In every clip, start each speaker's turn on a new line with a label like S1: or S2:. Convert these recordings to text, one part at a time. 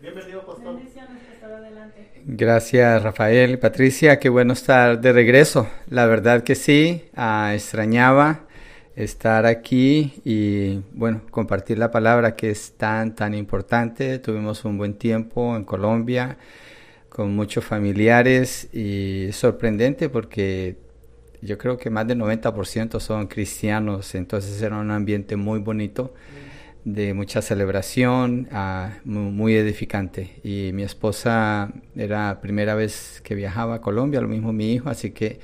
S1: Bienvenido, pastor.
S2: Bendiciones, pastor, adelante.
S3: Gracias, Rafael. Patricia, qué bueno estar de regreso. La verdad que sí, ah, extrañaba estar aquí y, bueno, compartir la palabra que es tan, tan importante. Tuvimos un buen tiempo en Colombia con muchos familiares y sorprendente porque yo creo que más del 90% son cristianos, entonces era un ambiente muy bonito de mucha celebración, mu- muy edificante. Y mi esposa era la primera vez que viajaba a Colombia, lo mismo mi hijo, así que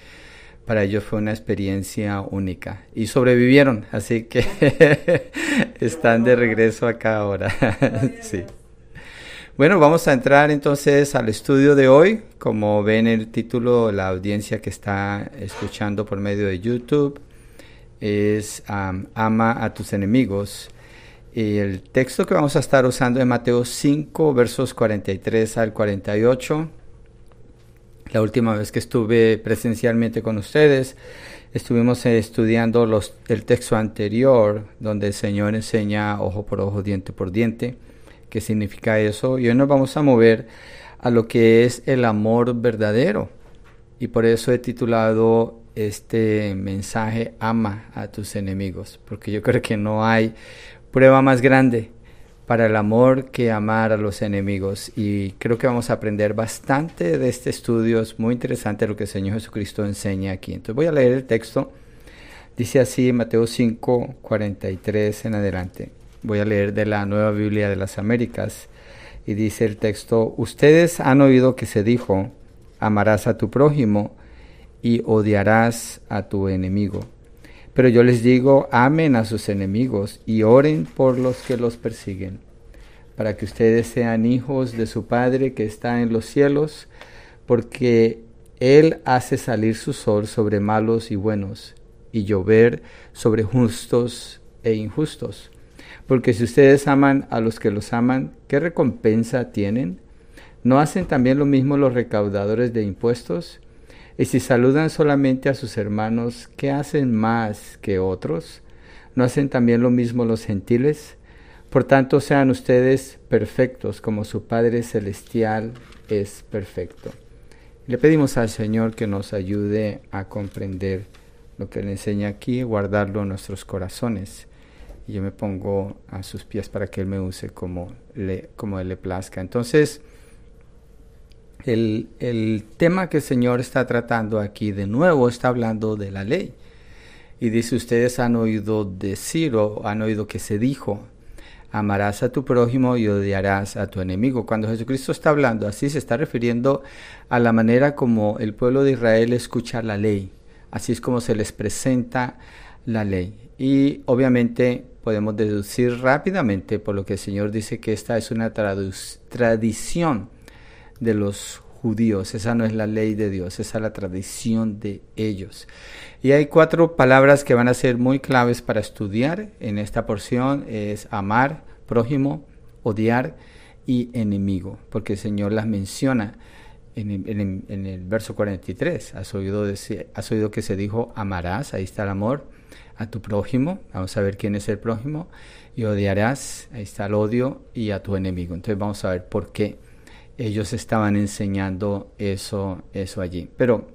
S3: para ellos fue una experiencia única. Y sobrevivieron, así que están de regreso acá ahora. sí. Bueno, vamos a entrar entonces al estudio de hoy. Como ven el título, la audiencia que está escuchando por medio de YouTube es am, Ama a tus enemigos. El texto que vamos a estar usando es Mateo 5, versos 43 al 48. La última vez que estuve presencialmente con ustedes, estuvimos estudiando los, el texto anterior, donde el Señor enseña ojo por ojo, diente por diente, qué significa eso. Y hoy nos vamos a mover a lo que es el amor verdadero. Y por eso he titulado este mensaje Ama a tus enemigos, porque yo creo que no hay prueba más grande para el amor que amar a los enemigos. Y creo que vamos a aprender bastante de este estudio. Es muy interesante lo que el Señor Jesucristo enseña aquí. Entonces voy a leer el texto. Dice así Mateo 5, 43 en adelante. Voy a leer de la Nueva Biblia de las Américas. Y dice el texto, ustedes han oído que se dijo, amarás a tu prójimo y odiarás a tu enemigo. Pero yo les digo, amen a sus enemigos y oren por los que los persiguen, para que ustedes sean hijos de su Padre que está en los cielos, porque Él hace salir su sol sobre malos y buenos, y llover sobre justos e injustos. Porque si ustedes aman a los que los aman, ¿qué recompensa tienen? ¿No hacen también lo mismo los recaudadores de impuestos? Y si saludan solamente a sus hermanos, ¿qué hacen más que otros? ¿No hacen también lo mismo los gentiles? Por tanto, sean ustedes perfectos como su Padre Celestial es perfecto. Le pedimos al Señor que nos ayude a comprender lo que le enseña aquí, guardarlo en nuestros corazones. Y yo me pongo a sus pies para que Él me use como, como Él le plazca. Entonces, el, tema que el Señor está tratando aquí de nuevo está hablando de la ley. Y dice, ustedes han oído decir o han oído que se dijo, amarás a tu prójimo y odiarás a tu enemigo. Cuando Jesucristo está hablando así, se está refiriendo a la manera como el pueblo de Israel escucha la ley. Así es como se les presenta la ley. Y obviamente podemos deducir rápidamente por lo que el Señor dice que esta es una tradición de los judíos. Esa no es la ley de Dios, esa es la tradición de ellos. Y hay cuatro palabras que van a ser muy claves para estudiar en esta porción. Es amar, prójimo, odiar y enemigo, porque el Señor las menciona en, en, el verso 43. Has oído, has oído que se dijo amarás, ahí está el amor, a tu prójimo, vamos a ver quién es el prójimo, y odiarás, ahí está el odio, y a tu enemigo. Entonces vamos a ver por qué ellos estaban enseñando eso, eso allí. Pero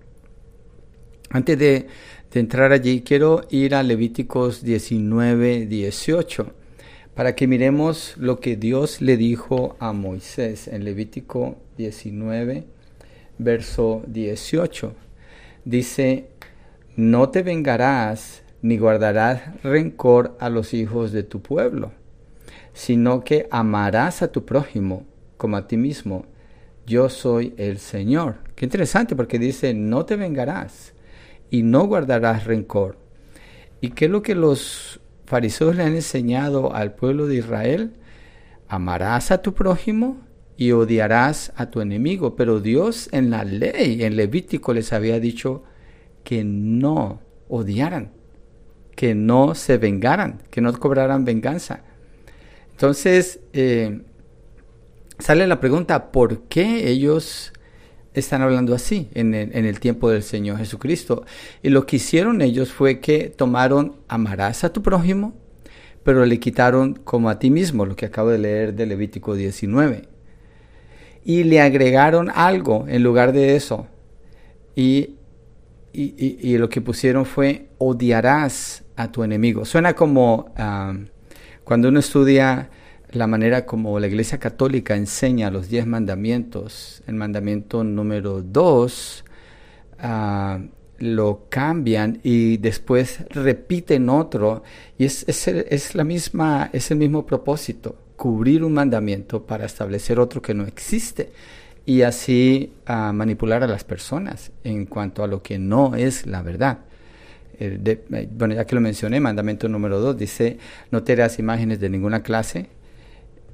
S3: antes de, de, entrar allí, quiero ir a Levíticos 19, 18, para que miremos lo que Dios le dijo a Moisés en Levítico 19, verso 18. Dice, no te vengarás ni guardarás rencor a los hijos de tu pueblo, sino que amarás a tu prójimo como a ti mismo. Yo soy el Señor. Qué interesante porque dice, no te vengarás y no guardarás rencor. ¿Y qué es lo que los fariseos le han enseñado al pueblo de Israel? Amarás a tu prójimo y odiarás a tu enemigo. Pero Dios en la ley, en Levítico, les había dicho que no odiaran, que no se vengaran, que no cobraran venganza. Entonces, eh, sale la pregunta, ¿por qué ellos están hablando así en el, tiempo del Señor Jesucristo? Y lo que hicieron ellos fue que tomaron, amarás a tu prójimo, pero le quitaron como a ti mismo, lo que acabo de leer de Levítico 19. y le agregaron algo en lugar de eso. Y, y, lo que pusieron fue odiarás a tu enemigo. Suena como ah, cuando uno estudia la manera como la Iglesia Católica enseña los diez mandamientos, el mandamiento número dos, ah, lo cambian y después repiten otro y es, es, la misma, es el mismo propósito, cubrir un mandamiento para establecer otro que no existe y así ah, manipular a las personas en cuanto a lo que no es la verdad. Eh, bueno, ya que lo mencioné, mandamiento número dos dice, no te harás imágenes de ninguna clase,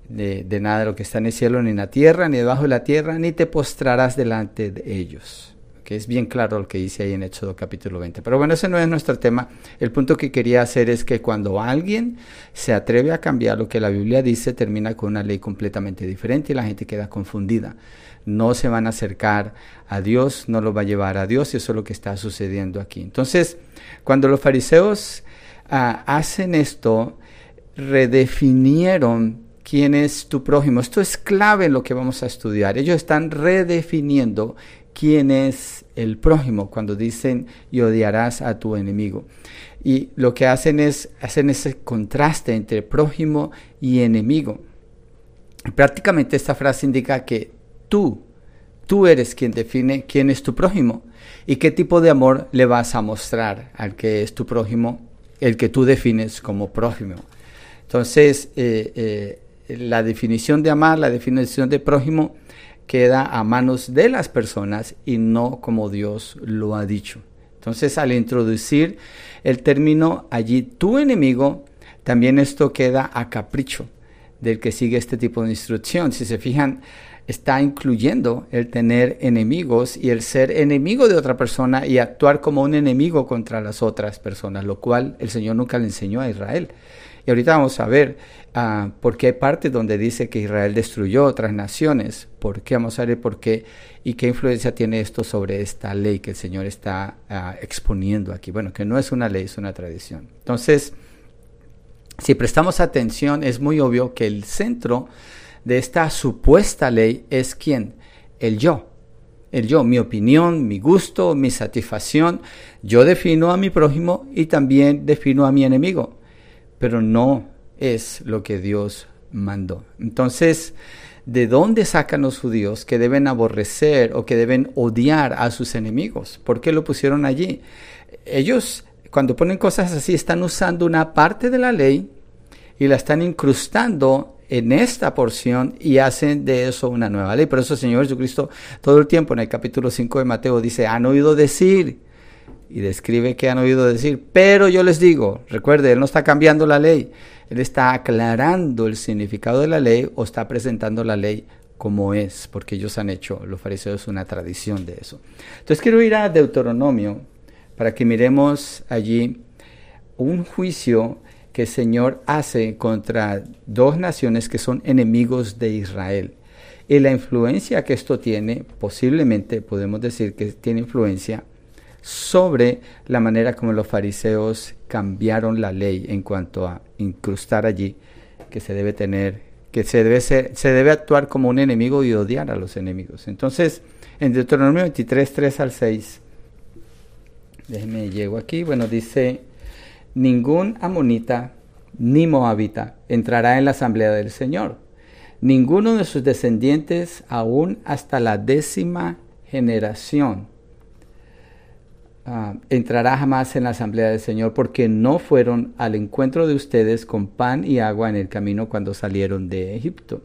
S3: de, nada de lo que está en el cielo, ni en la tierra, ni debajo de la tierra, ni te postrarás delante de ellos. Que es bien claro lo que dice ahí en Éxodo capítulo 20. Pero bueno, ese no es nuestro tema. El punto que quería hacer es que cuando alguien se atreve a cambiar lo que la Biblia dice, termina con una ley completamente diferente y la gente queda confundida. No se van a acercar a Dios, no lo va a llevar a Dios y eso es lo que está sucediendo aquí. Entonces, cuando los fariseos ah, hacen esto, redefinieron quién es tu prójimo. Esto es clave en lo que vamos a estudiar. Ellos están redefiniendo quién es el prójimo cuando dicen y odiarás a tu enemigo. Y lo que hacen es hacen ese contraste entre prójimo y enemigo. Prácticamente esta frase indica que tú, tú eres quien define quién es tu prójimo y qué tipo de amor le vas a mostrar al que es tu prójimo, el que tú defines como prójimo. Entonces, eh, eh, la definición de amar, la definición de prójimo, queda a manos de las personas y no como Dios lo ha dicho. Entonces, al introducir el término allí, tu enemigo, también esto queda a capricho del que sigue este tipo de instrucción. Si se fijan, está incluyendo el tener enemigos y el ser enemigo de otra persona y actuar como un enemigo contra las otras personas, lo cual el Señor nunca le enseñó a Israel. Y ahorita vamos a ver uh, por qué hay partes donde dice que Israel destruyó otras naciones. ¿Por qué? Vamos a ver por qué y qué influencia tiene esto sobre esta ley que el Señor está ah, exponiendo aquí. Bueno, que no es una ley, es una tradición. Entonces, si prestamos atención, es muy obvio que el centro de esta supuesta ley es quién? El yo. El yo, mi opinión, mi gusto, mi satisfacción. Yo defino a mi prójimo y también defino a mi enemigo pero no es lo que Dios mandó. Entonces, ¿de dónde sacan los judíos que deben aborrecer o que deben odiar a sus enemigos? ¿Por qué lo pusieron allí? Ellos, cuando ponen cosas así, están usando una parte de la ley y la están incrustando en esta porción y hacen de eso una nueva ley. Por eso el Señor Jesucristo todo el tiempo en el capítulo 5 de Mateo dice, han oído decir y describe que han oído decir, pero yo les digo, recuerde, Él no está cambiando la ley, Él está aclarando el significado de la ley o está presentando la ley como es, porque ellos han hecho, los fariseos, una tradición de eso. Entonces quiero ir a Deuteronomio para que miremos allí un juicio que el Señor hace contra dos naciones que son enemigos de Israel. Y la influencia que esto tiene, posiblemente podemos decir que tiene influencia sobre la manera como los fariseos cambiaron la ley en cuanto a incrustar allí que se debe tener, que se debe, se debe actuar como un enemigo y odiar a los enemigos. Entonces, en Deuteronomio 23, 3 al 6, déjeme llego aquí, bueno, dice, ningún amonita ni moabita entrará en la asamblea del Señor, ninguno de sus descendientes aún hasta la décima generación Ah, entrará jamás en la asamblea del Señor, porque no fueron al encuentro de ustedes con pan y agua en el camino cuando salieron de Egipto.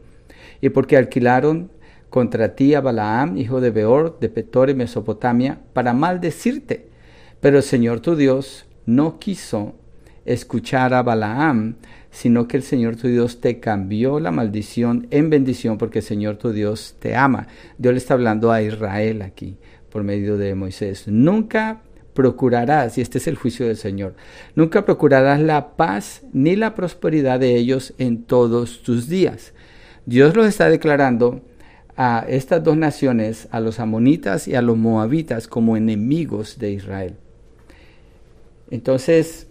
S3: Y porque alquilaron contra ti a Balaam, hijo de Beor, de Petor y Mesopotamia, para maldecirte. Pero el Señor tu Dios no quiso escuchar a Balaam, sino que el Señor tu Dios te cambió la maldición en bendición porque el Señor tu Dios te ama. Dios le está hablando a Israel aquí por medio de Moisés. Nunca procurarás, y este es el juicio del Señor, nunca procurarás la paz ni la prosperidad de ellos en todos tus días. Dios los está declarando a estas dos naciones, a los amonitas y a los moabitas, como enemigos de Israel. Entonces,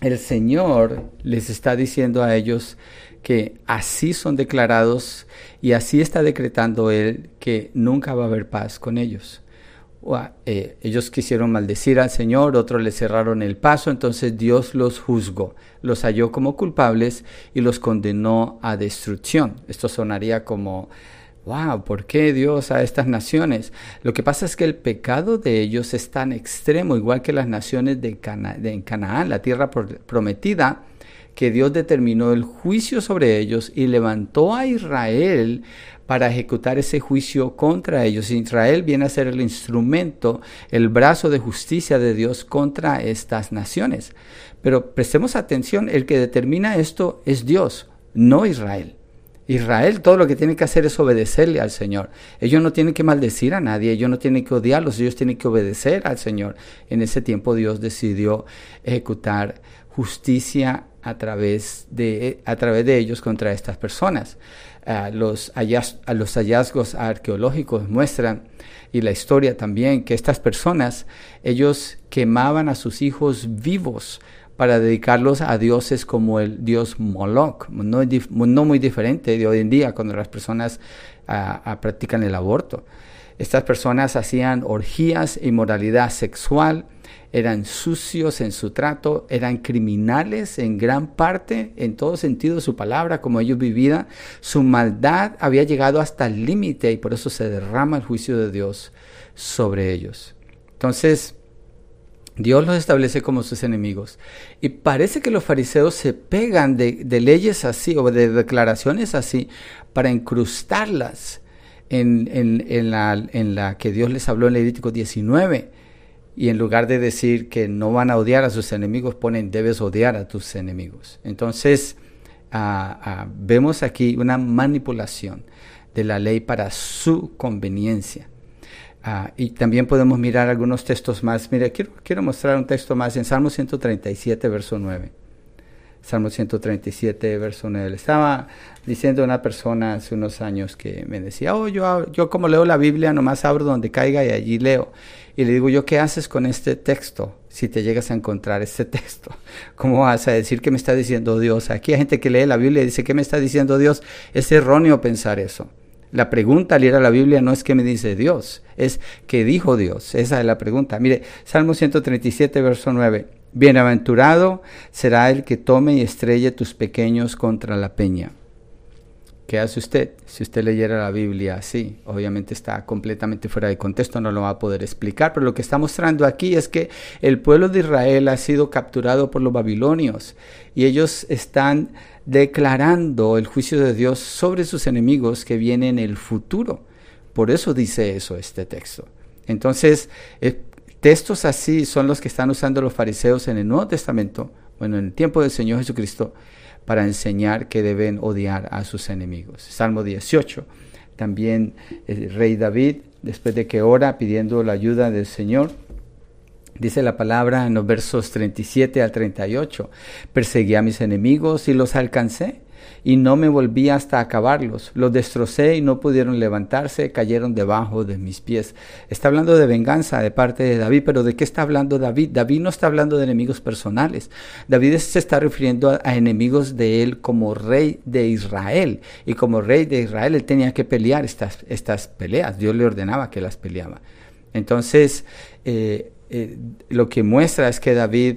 S3: el Señor les está diciendo a ellos que así son declarados y así está decretando Él que nunca va a haber paz con ellos. Eh, ellos quisieron maldecir al Señor, otros le cerraron el paso, entonces Dios los juzgó, los halló como culpables y los condenó a destrucción. Esto sonaría como, wow, ¿por qué Dios a estas naciones? Lo que pasa es que el pecado de ellos es tan extremo, igual que las naciones de, de Canaán, la tierra prometida, que Dios determinó el juicio sobre ellos y levantó a Israel para ejecutar ese juicio contra ellos. Israel viene a ser el instrumento, el brazo de justicia de Dios contra estas naciones. Pero prestemos atención, el que determina esto es Dios, no Israel. Israel todo lo que tiene que hacer es obedecerle al Señor. Ellos no tienen que maldecir a nadie, ellos no tienen que odiarlos, ellos tienen que obedecer al Señor. En ese tiempo Dios decidió ejecutar justicia a través de, a través de ellos contra estas personas. los, los hallazgos arqueológicos muestran, y la historia también, que estas personas, ellos quemaban a sus hijos vivos para dedicarlos a dioses como el dios Moloch, no, muy diferente de hoy en día cuando las personas practican el aborto. Estas personas hacían orgías, inmoralidad sexual, eran sucios en su trato, eran criminales en gran parte, en todo sentido de su palabra, como ellos vivían. Su maldad había llegado hasta el límite y por eso se derrama el juicio de Dios sobre ellos. Entonces, Dios los establece como sus enemigos. Y parece que los fariseos se pegan de, leyes así o de declaraciones así para incrustarlas en, la, en, la, que Dios les habló en Levítico 19 y en lugar de decir que no van a odiar a sus enemigos, ponen debes odiar a tus enemigos. Entonces, ah, vemos aquí una manipulación de la ley para su conveniencia. Ah, y también podemos mirar algunos textos más. Mire, quiero, quiero mostrar un texto más en Salmo 137, verso 9. Salmo 137, verso 9. estaba diciendo una persona hace unos años que me decía, oh, yo, yo como leo la Biblia, nomás abro donde caiga y allí leo. Y le digo yo, ¿qué haces con este texto? Si te llegas a encontrar este texto, ¿cómo vas a decir que me está diciendo Dios? Aquí hay gente que lee la Biblia y dice, ¿qué me está diciendo Dios? Es erróneo pensar eso. La pregunta al a la Biblia no es qué me dice Dios, es qué dijo Dios. Esa es la pregunta. Mire, Salmo 137, verso 9. Bienaventurado será el que tome y estrelle tus pequeños contra la peña. ¿Qué hace usted? Si usted leyera la Biblia así, obviamente está completamente fuera de contexto, no lo va a poder explicar, pero lo que está mostrando aquí es que el pueblo de Israel ha sido capturado por los babilonios y ellos están declarando el juicio de Dios sobre sus enemigos que vienen en el futuro. Por eso dice eso este texto. Entonces, Textos así son los que están usando los fariseos en el Nuevo Testamento, bueno, en el tiempo del Señor Jesucristo, para enseñar que deben odiar a sus enemigos. Salmo 18. También el rey David, después de que ora pidiendo la ayuda del Señor, dice la palabra en los versos 37 al 38, perseguí a mis enemigos y los alcancé y no me volví hasta acabarlos. Los destrocé y no pudieron levantarse, cayeron debajo de mis pies. Está hablando de venganza de parte de David, pero ¿de qué está hablando David? David no está hablando de enemigos personales. David se está refiriendo a, enemigos de él como rey de Israel. Y como rey de Israel él tenía que pelear estas, estas peleas. Dios le ordenaba que las peleaba. Entonces, eh, eh, lo que muestra es que David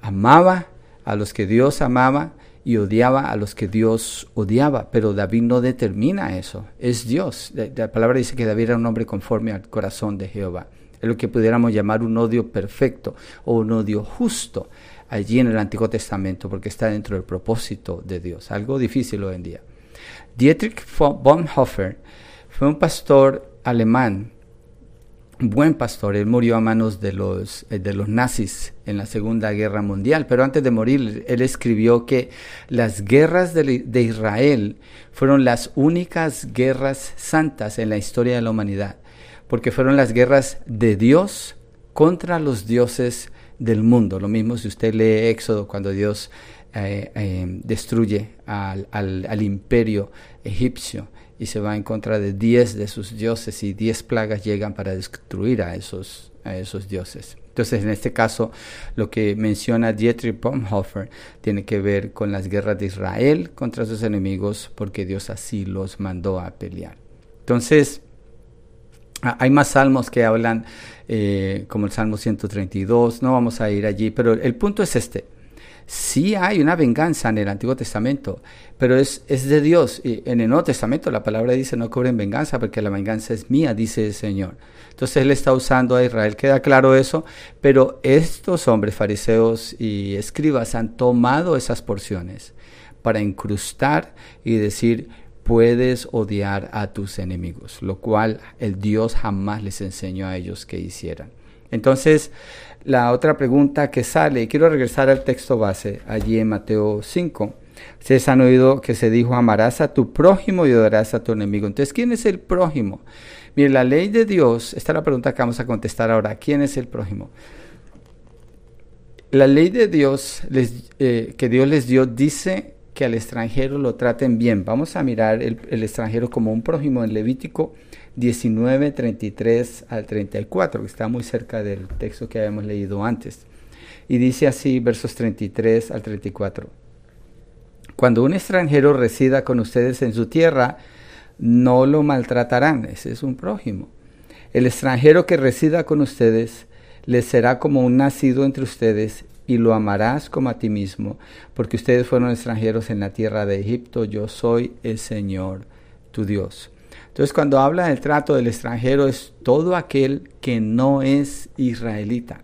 S3: amaba a los que Dios amaba y odiaba a los que Dios odiaba, pero David no determina eso, es Dios. La, palabra dice que David era un hombre conforme al corazón de Jehová. Es lo que pudiéramos llamar un odio perfecto o un odio justo allí en el Antiguo Testamento, porque está dentro del propósito de Dios. Algo difícil hoy en día. Dietrich Bonhoeffer fue un pastor alemán buen pastor. Él murió a manos de los, eh, de los nazis en la Segunda Guerra Mundial, pero antes de morir él escribió que las guerras de, de, Israel fueron las únicas guerras santas en la historia de la humanidad, porque fueron las guerras de Dios contra los dioses del mundo. Lo mismo si usted lee Éxodo cuando Dios eh, eh, destruye al, al, al imperio egipcio y se va en contra de diez de sus dioses y diez plagas llegan para destruir a esos, a esos dioses. Entonces, en este caso, lo que menciona Dietrich Bonhoeffer tiene que ver con las guerras de Israel contra sus enemigos, porque Dios así los mandó a pelear. Entonces, hay más salmos que hablan, eh, como el Salmo 132, no vamos a ir allí, pero el punto es este. Sí hay una venganza en el Antiguo Testamento, pero es, es de Dios. Y en el Nuevo Testamento la palabra dice no cobren venganza porque la venganza es mía, dice el Señor. Entonces él está usando a Israel, queda claro eso, pero estos hombres fariseos y escribas han tomado esas porciones para incrustar y decir, puedes odiar a tus enemigos, lo cual el Dios jamás les enseñó a ellos que hicieran. Entonces, la otra pregunta que sale, quiero regresar al texto base, allí en Mateo 5. Ustedes han oído que se dijo, amarás a tu prójimo y odiarás a tu enemigo. Entonces, ¿quién es el prójimo? Mire, la ley de Dios, esta es la pregunta que vamos a contestar ahora, ¿quién es el prójimo? La ley de Dios eh, que Dios les dio dice que al extranjero lo traten bien. Vamos a mirar el, el extranjero como un prójimo en Levítico 19, 33 al 34, que está muy cerca del texto que habíamos leído antes. Y dice así, versos 33 al 34. Cuando un extranjero resida con ustedes en su tierra, no lo maltratarán, ese es un prójimo. El extranjero que resida con ustedes les será como un nacido entre ustedes y lo amarás como a ti mismo, porque ustedes fueron extranjeros en la tierra de Egipto, yo soy el Señor tu Dios. Entonces cuando habla del trato del extranjero es todo aquel que no es israelita.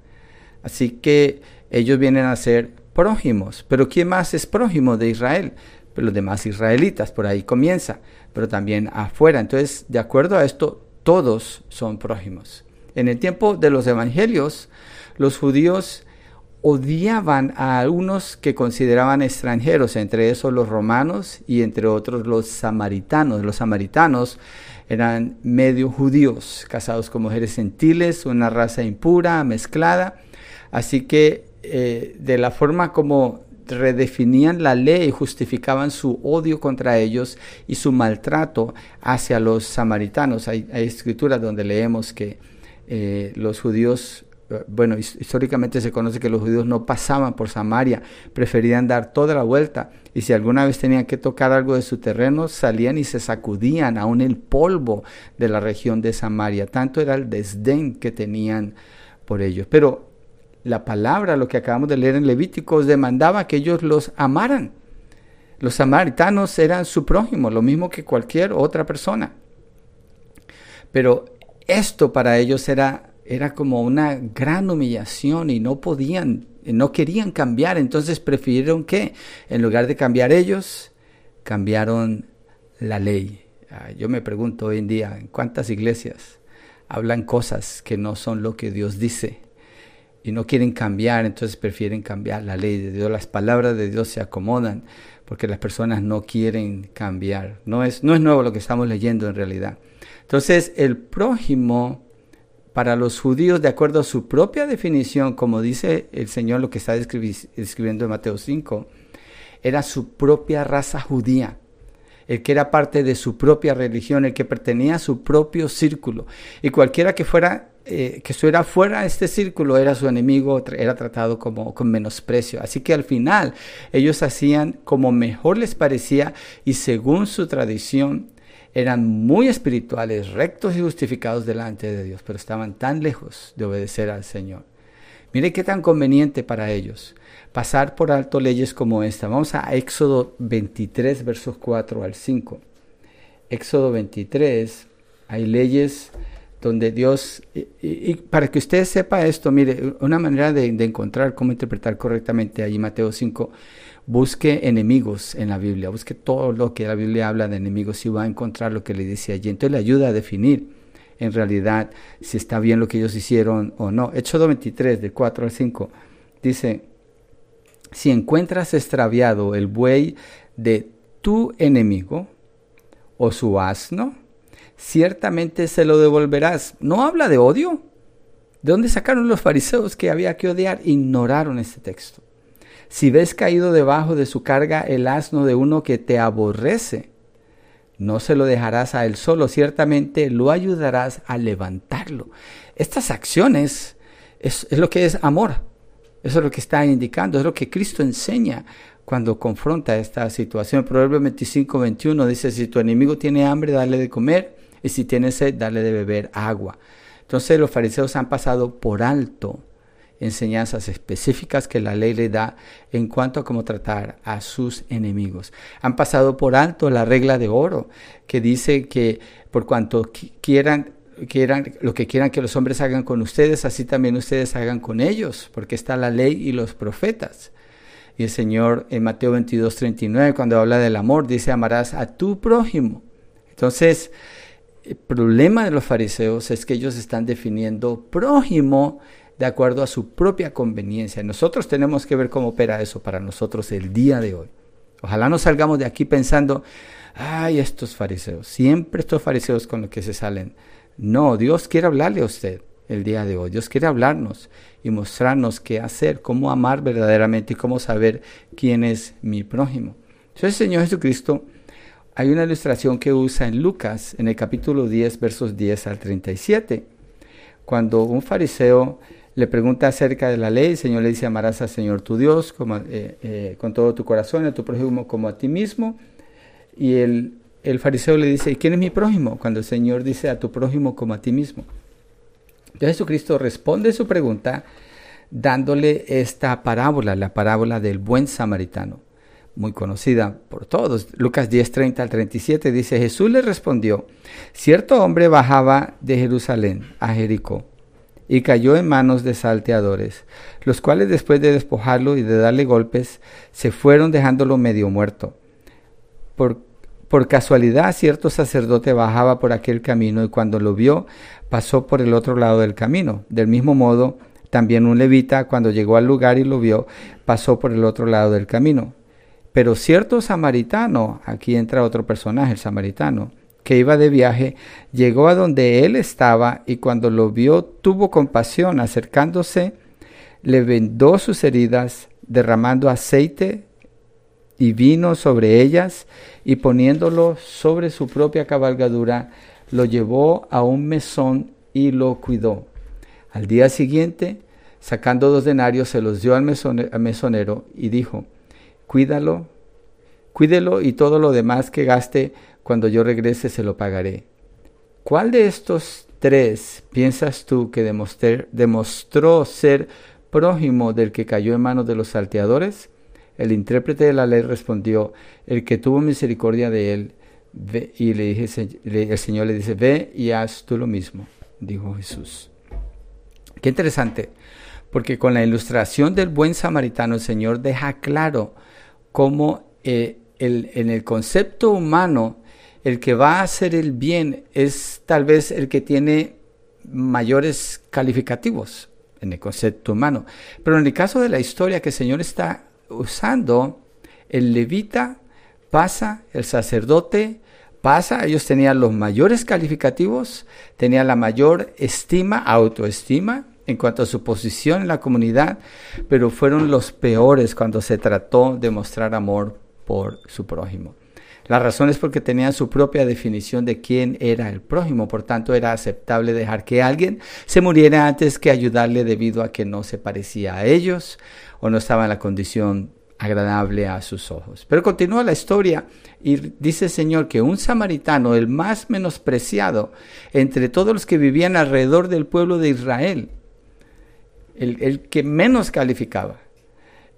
S3: Así que ellos vienen a ser prójimos. Pero ¿quién más es prójimo de Israel? Pues los demás israelitas, por ahí comienza, pero también afuera. Entonces, de acuerdo a esto, todos son prójimos. En el tiempo de los evangelios, los judíos odiaban a algunos que consideraban extranjeros, entre esos los romanos y entre otros los samaritanos. Los samaritanos eran medio judíos, casados con mujeres gentiles, una raza impura, mezclada. Así que eh, de la forma como redefinían la ley y justificaban su odio contra ellos y su maltrato hacia los samaritanos. Hay, escrituras donde leemos que eh, los judíos bueno, históricamente se conoce que los judíos no pasaban por Samaria, preferían dar toda la vuelta y si alguna vez tenían que tocar algo de su terreno, salían y se sacudían aún el polvo de la región de Samaria. Tanto era el desdén que tenían por ellos. Pero la palabra, lo que acabamos de leer en Levíticos, demandaba que ellos los amaran. Los samaritanos eran su prójimo, lo mismo que cualquier otra persona. Pero esto para ellos era era como una gran humillación y no podían, no querían cambiar, entonces prefirieron que, en lugar de cambiar ellos, cambiaron la ley. Ah, yo me pregunto hoy en día, ¿en cuántas iglesias hablan cosas que no son lo que Dios dice? Y no quieren cambiar, entonces prefieren cambiar la ley de Dios. Las palabras de Dios se acomodan porque las personas no quieren cambiar. No es, no es nuevo lo que estamos leyendo en realidad. Entonces el prójimo para los judíos, de acuerdo a su propia definición, como dice el Señor lo que está escribiendo en Mateo 5, era su propia raza judía, el que era parte de su propia religión, el que pertenecía a su propio círculo. Y cualquiera que fuera eh, que estuviera fuera de este círculo era su enemigo, era tratado como con menosprecio. Así que al final ellos hacían como mejor les parecía y según su tradición eran muy espirituales, rectos y justificados delante de Dios, pero estaban tan lejos de obedecer al Señor. Mire qué tan conveniente para ellos pasar por alto leyes como esta. Vamos a Éxodo 23, versos 4 al 5. Éxodo 23, hay leyes donde Dios, y, para que usted sepa esto, mire, una manera de, de encontrar cómo interpretar correctamente allí Mateo 5 busque enemigos en la Biblia, busque todo lo que la Biblia habla de enemigos y va a encontrar lo que le dice allí. Entonces le ayuda a definir en realidad si está bien lo que ellos hicieron o no. Éxodo 23, de 4 al 5, dice, si encuentras extraviado el buey de tu enemigo o su asno, ciertamente se lo devolverás. No habla de odio. ¿De dónde sacaron los fariseos que había que odiar? Ignoraron este texto. Si ves caído debajo de su carga el asno de uno que te aborrece, No se lo dejarás a él solo, ciertamente lo ayudarás a levantarlo. Estas acciones es, lo que es amor. Eso es lo que está indicando, es lo que Cristo enseña cuando confronta esta situación. Proverbio 25, 21 dice, si tu enemigo tiene hambre, dale de comer, y si tiene sed, dale de beber agua. Entonces los fariseos han pasado por alto enseñanzas específicas que la ley le da en cuanto a cómo tratar a sus enemigos. Han pasado por alto la regla de oro que dice que por cuanto quieran quieran lo que quieran que los hombres hagan con ustedes, así también ustedes hagan con ellos, porque está la ley y los profetas. Y el Señor en Mateo 22, 39, cuando habla del amor, dice, amarás a tu prójimo. Entonces, el problema de los fariseos es que ellos están definiendo prójimo de acuerdo a su propia conveniencia. Nosotros tenemos que ver cómo opera eso para nosotros el día de hoy. Ojalá no salgamos de aquí pensando, ay, estos fariseos, siempre estos fariseos con los que se salen. No, Dios quiere hablarle a usted el día de hoy. Dios quiere hablarnos y mostrarnos qué hacer, cómo amar verdaderamente y cómo saber quién es mi prójimo. Entonces, Señor Jesucristo, hay una ilustración que usa en Lucas, en el capítulo 10, versos 10 al 37, cuando un fariseo le pregunta acerca de la ley, el Señor le dice, amarás al Señor tu Dios eh, eh, con todo tu corazón, a tu prójimo como a ti mismo. Y el, el fariseo le dice, ¿y quién es mi prójimo? Cuando el Señor dice a tu prójimo como a ti mismo. Entonces Jesucristo responde su pregunta dándole esta parábola, la parábola del buen samaritano, muy conocida por todos. Lucas 10, 30 al 37 dice, Jesús le respondió, cierto hombre bajaba de Jerusalén a Jericó y cayó en manos de salteadores, los cuales después de despojarlo y de darle golpes, se fueron dejándolo medio muerto. Por, por casualidad cierto sacerdote bajaba por aquel camino y cuando lo vio pasó por el otro lado del camino. Del mismo modo, también un levita cuando llegó al lugar y lo vio, pasó por el otro lado del camino. Pero cierto samaritano, aquí entra otro personaje, el samaritano, que iba de viaje, llegó a donde él estaba y cuando lo vio tuvo compasión, acercándose, le vendó sus heridas, derramando aceite y vino sobre ellas y poniéndolo sobre su propia cabalgadura, lo llevó a un mesón y lo cuidó. Al día siguiente, sacando dos denarios, se los dio al mesonero y dijo, cuídalo, cuídelo y todo lo demás que gaste cuando yo regrese se lo pagaré. ¿Cuál de estos tres piensas tú que demostró ser prójimo del que cayó en manos de los salteadores? El intérprete de la ley respondió, el que tuvo misericordia de él. y le dije, el Señor le dice, ve y haz tú lo mismo, dijo Jesús. Qué interesante, porque con la ilustración del buen samaritano el Señor deja claro cómo eh, en el concepto humano el que va a hacer el bien es tal vez el que tiene mayores calificativos en el concepto humano. Pero en el caso de la historia que el Señor está usando, el levita pasa, el sacerdote pasa, ellos tenían los mayores calificativos, tenían la mayor estima, autoestima en cuanto a su posición en la comunidad, pero fueron los peores cuando se trató de mostrar amor por su prójimo. La razón es porque tenían su propia definición de quién era el prójimo, por tanto era aceptable dejar que alguien se muriera antes que ayudarle debido a que no se parecía a ellos o no estaba en la condición agradable a sus ojos. Pero continúa la historia y dice el Señor que un samaritano, el más menospreciado entre todos los que vivían alrededor del pueblo de Israel, el, que menos calificaba.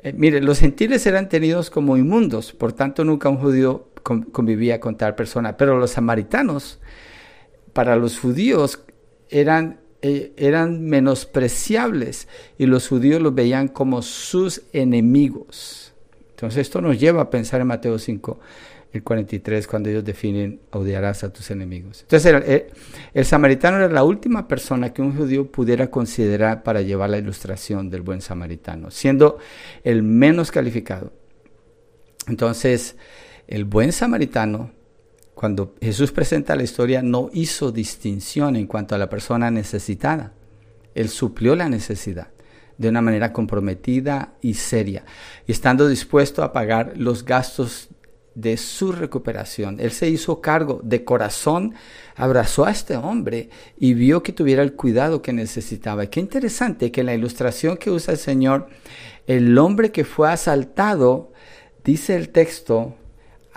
S3: Eh, mire, los gentiles eran tenidos como inmundos, por tanto nunca un judío convivía con tal persona. Pero los samaritanos, para los judíos, eran, eh, eran menospreciables y los judíos los veían como sus enemigos. Entonces esto nos lleva a pensar en Mateo 5, el 43, cuando ellos definen odiarás a tus enemigos. Entonces eh, el, samaritano era la última persona que un judío pudiera considerar para llevar la ilustración del buen samaritano, siendo el menos calificado. Entonces, el buen samaritano, cuando Jesús presenta la historia, no hizo distinción en cuanto a la persona necesitada. Él suplió la necesidad de una manera comprometida y seria, estando dispuesto a pagar los gastos de su recuperación. Él se hizo cargo de corazón, abrazó a este hombre y vio que tuviera el cuidado que necesitaba. qué interesante que en la ilustración que usa el Señor, el hombre que fue asaltado, dice el texto,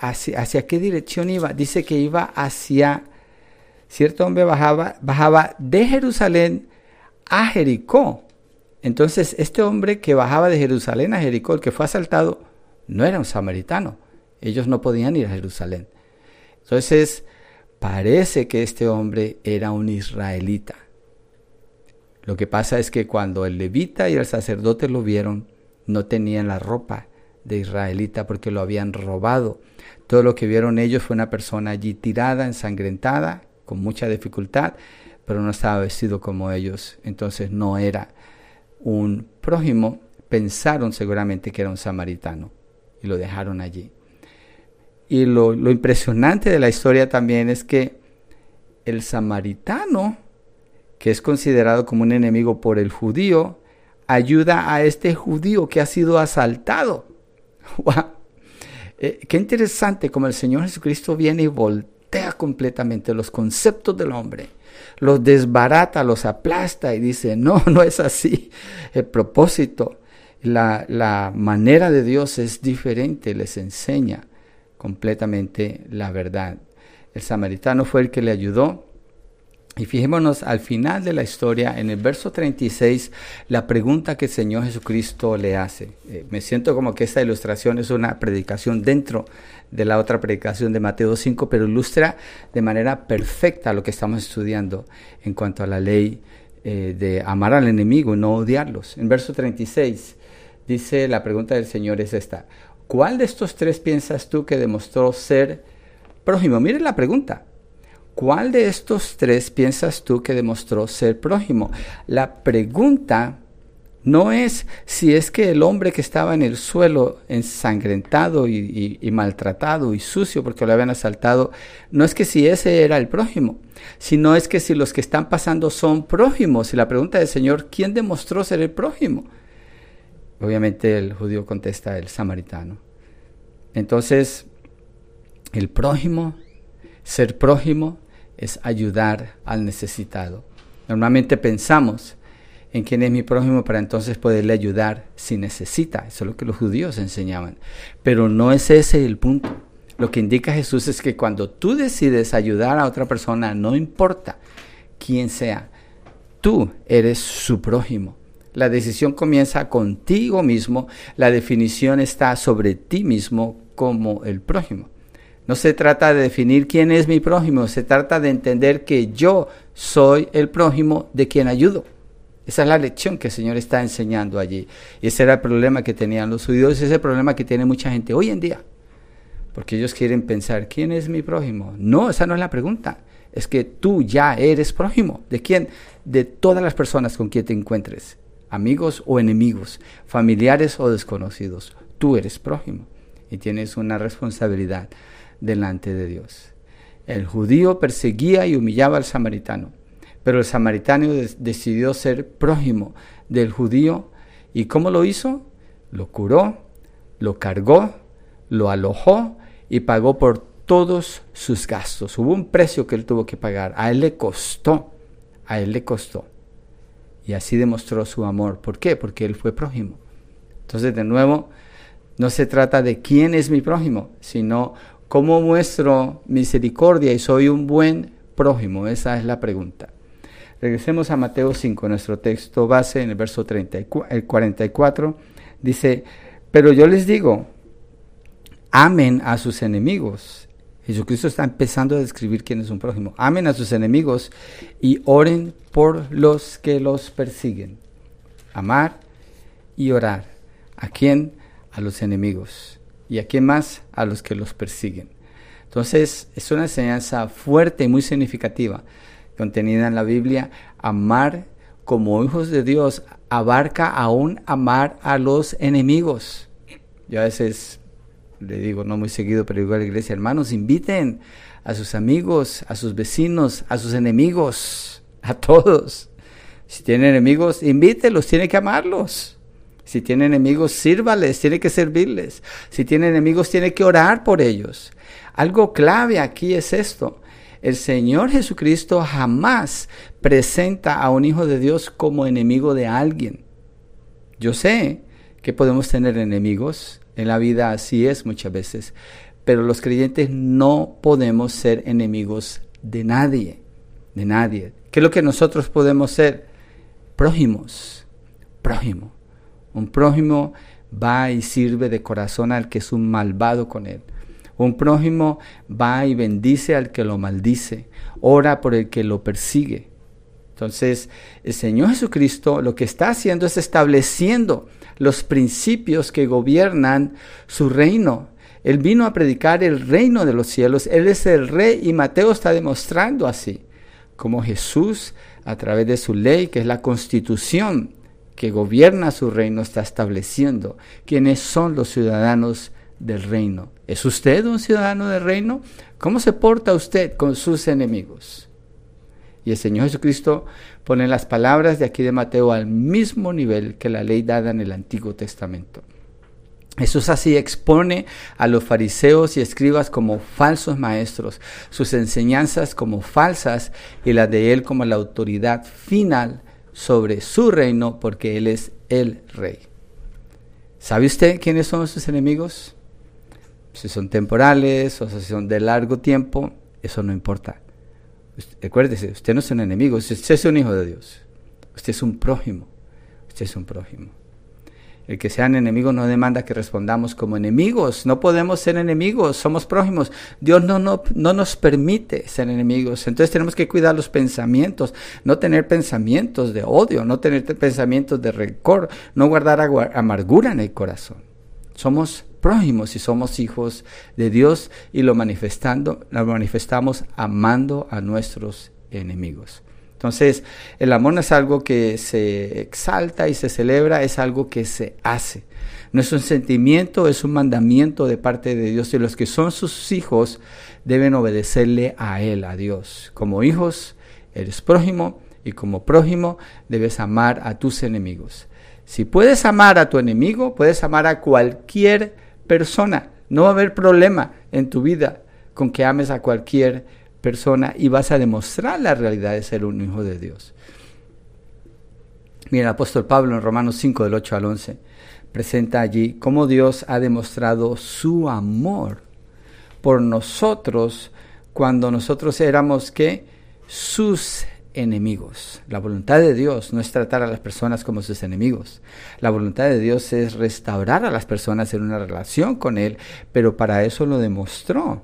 S3: hacia, qué dirección iba. Dice que iba hacia, cierto hombre bajaba, bajaba de Jerusalén a Jericó. Entonces, este hombre que bajaba de Jerusalén a Jericó, el que fue asaltado, no era un samaritano. Ellos no podían ir a Jerusalén. Entonces, parece que este hombre era un israelita. Lo que pasa es que cuando el levita y el sacerdote lo vieron, no tenían la ropa de israelita porque lo habían robado. Todo lo que vieron ellos fue una persona allí tirada, ensangrentada, con mucha dificultad, pero no estaba vestido como ellos. Entonces no era un prójimo. Pensaron seguramente que era un samaritano y lo dejaron allí. Y lo, lo impresionante de la historia también es que el samaritano, que es considerado como un enemigo por el judío, ayuda a este judío que ha sido asaltado. Eh, qué interesante como el Señor Jesucristo viene y voltea completamente los conceptos del hombre, los desbarata, los aplasta y dice, no, no es así. El propósito, la, la manera de Dios es diferente, les enseña completamente la verdad. El samaritano fue el que le ayudó. Y fijémonos al final de la historia, en el verso 36, la pregunta que el Señor Jesucristo le hace. Eh, me siento como que esta ilustración es una predicación dentro de la otra predicación de Mateo 5, pero ilustra de manera perfecta lo que estamos estudiando en cuanto a la ley eh, de amar al enemigo y no odiarlos. En verso 36 dice, la pregunta del Señor es esta, ¿Cuál de estos tres piensas tú que demostró ser prójimo? Mire la pregunta. ¿Cuál de estos tres piensas tú que demostró ser prójimo? La pregunta no es si es que el hombre que estaba en el suelo ensangrentado y, maltratado y sucio porque lo habían asaltado, no es que si ese era el prójimo, sino es que si los que están pasando son prójimos. Y la pregunta del Señor, ¿quién demostró ser el prójimo? Obviamente el judío contesta el samaritano. Entonces, el prójimo, ser prójimo, es ayudar al necesitado. Normalmente pensamos en quién es mi prójimo para entonces poderle ayudar si necesita. Eso es lo que los judíos enseñaban. Pero no es ese el punto. Lo que indica Jesús es que cuando tú decides ayudar a otra persona, no importa quién sea, tú eres su prójimo. La decisión comienza contigo mismo, la definición está sobre ti mismo como el prójimo. No se trata de definir quién es mi prójimo, se trata de entender que yo soy el prójimo de quien ayudo. Esa es la lección que el Señor está enseñando allí. Y ese era el problema que tenían los judíos, ese es el problema que tiene mucha gente hoy en día. Porque ellos quieren pensar, ¿quién es mi prójimo? No, esa no es la pregunta. Es que tú ya eres prójimo. ¿De quién? De todas las personas con quien te encuentres amigos o enemigos, familiares o desconocidos. Tú eres prójimo y tienes una responsabilidad delante de Dios. El judío perseguía y humillaba al samaritano, pero el samaritano decidió ser prójimo del judío y ¿cómo lo hizo? Lo curó, lo cargó, lo alojó y pagó por todos sus gastos. Hubo un precio que él tuvo que pagar. A él le costó, a él le costó. Y así demostró su amor. ¿Por qué? Porque él fue prójimo. Entonces, de nuevo, no se trata de quién es mi prójimo, sino cómo muestro misericordia y soy un buen prójimo. Esa es la pregunta. Regresemos a Mateo 5, nuestro texto base en el verso 34, el 44. Dice, pero yo les digo, amen a sus enemigos Jesucristo está empezando a describir quién es un prójimo. Amen a sus enemigos y oren por los que los persiguen. Amar y orar. ¿A quién? A los enemigos. ¿Y a quién más? A los que los persiguen. Entonces, es una enseñanza fuerte y muy significativa contenida en la Biblia. Amar como hijos de Dios abarca aún amar a los enemigos. Yo a veces le digo no muy seguido, pero digo a la iglesia, hermanos, inviten a sus amigos, a sus vecinos, a sus enemigos, a todos. Si tienen enemigos, invítelos, tiene que amarlos. Si tiene enemigos, sírvales, tiene que servirles. Si tiene enemigos, tiene que orar por ellos. Algo clave aquí es esto. El Señor Jesucristo jamás presenta a un hijo de Dios como enemigo de alguien. Yo sé que podemos tener enemigos, en la vida así es muchas veces, pero los creyentes no podemos ser enemigos de nadie, de nadie. ¿Qué es lo que nosotros podemos ser? Prójimos, prójimo. Un prójimo va y sirve de corazón al que es un malvado con él. Un prójimo va y bendice al que lo maldice, ora por el que lo persigue. Entonces, el Señor Jesucristo lo que está haciendo es estableciendo los principios que gobiernan su reino. Él vino a predicar el reino de los cielos. Él es el rey y Mateo está demostrando así, como Jesús, a través de su ley, que es la constitución que gobierna su reino, está estableciendo quiénes son los ciudadanos del reino. ¿Es usted un ciudadano del reino? ¿Cómo se porta usted con sus enemigos? Y el Señor Jesucristo pone las palabras de aquí de Mateo al mismo nivel que la ley dada en el Antiguo Testamento. Jesús así expone a los fariseos y escribas como falsos maestros, sus enseñanzas como falsas y las de él como la autoridad final sobre su reino porque él es el rey. ¿Sabe usted quiénes son sus enemigos? Si son temporales o si son de largo tiempo, eso no importa. Recuérdese, usted no es un enemigo, usted es un hijo de Dios. Usted es un prójimo. Usted es un prójimo. El que sean enemigos no demanda que respondamos como enemigos. No podemos ser enemigos, somos prójimos. Dios no, no, no, nos permite ser enemigos. Entonces tenemos que cuidar los pensamientos, no tener pensamientos de odio, no tener pensamientos de rencor, no guardar amargura en el corazón. Somos prójimos y somos hijos de Dios y lo manifestando, lo manifestamos amando a nuestros enemigos. Entonces, el amor no es algo que se exalta y se celebra, es algo que se hace. No es un sentimiento, es un mandamiento de parte de Dios y los que son sus hijos deben obedecerle a Él, a Dios. Como hijos, eres prójimo y como prójimo debes amar a tus enemigos. Si puedes amar a tu enemigo, puedes amar a cualquier persona. No va a haber problema en tu vida con que ames a cualquier persona y vas a demostrar la realidad de ser un hijo de Dios. Mira, el apóstol Pablo en Romanos 5 del 8 al 11 presenta allí cómo Dios ha demostrado su amor por nosotros cuando nosotros éramos que sus enemigos. La voluntad de Dios no es tratar a las personas como sus enemigos. La voluntad de Dios es restaurar a las personas en una relación con Él, pero para eso lo demostró